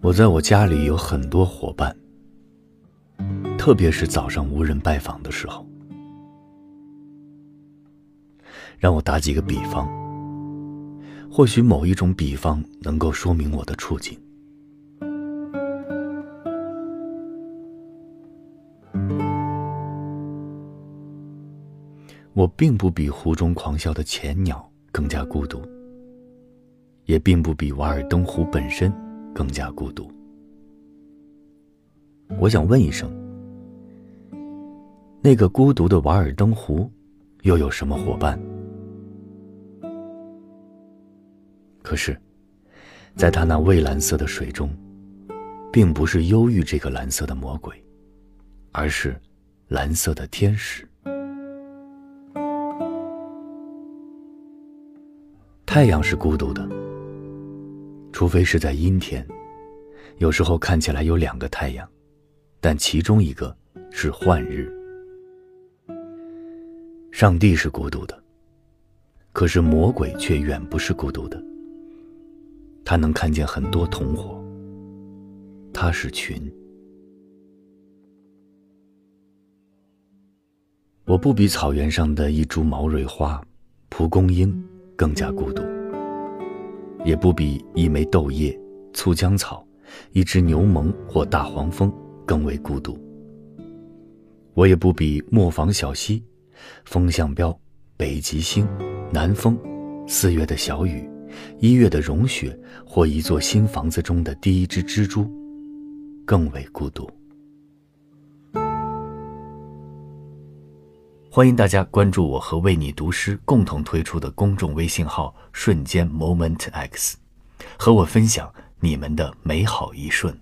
我在我家里有很多伙伴，特别是早上无人拜访的时候。让我打几个比方，或许某一种比方能够说明我的处境。我并不比湖中狂笑的潜鸟。更加孤独，也并不比瓦尔登湖本身更加孤独。我想问一声：那个孤独的瓦尔登湖，又有什么伙伴？可是，在他那蔚蓝色的水中，并不是忧郁这个蓝色的魔鬼，而是蓝色的天使。太阳是孤独的，除非是在阴天，有时候看起来有两个太阳，但其中一个是幻日。上帝是孤独的，可是魔鬼却远不是孤独的。他能看见很多同伙。他是群。我不比草原上的一株毛蕊花、蒲公英更加孤独，也不比一枚豆叶、粗浆草、一只牛虻或大黄蜂更为孤独。我也不比磨坊小溪、风向标、北极星、南风、四月的小雨。一月的融雪，或一座新房子中的第一只蜘蛛，更为孤独。欢迎大家关注我和为你读诗共同推出的公众微信号“瞬间 Moment X”，和我分享你们的美好一瞬。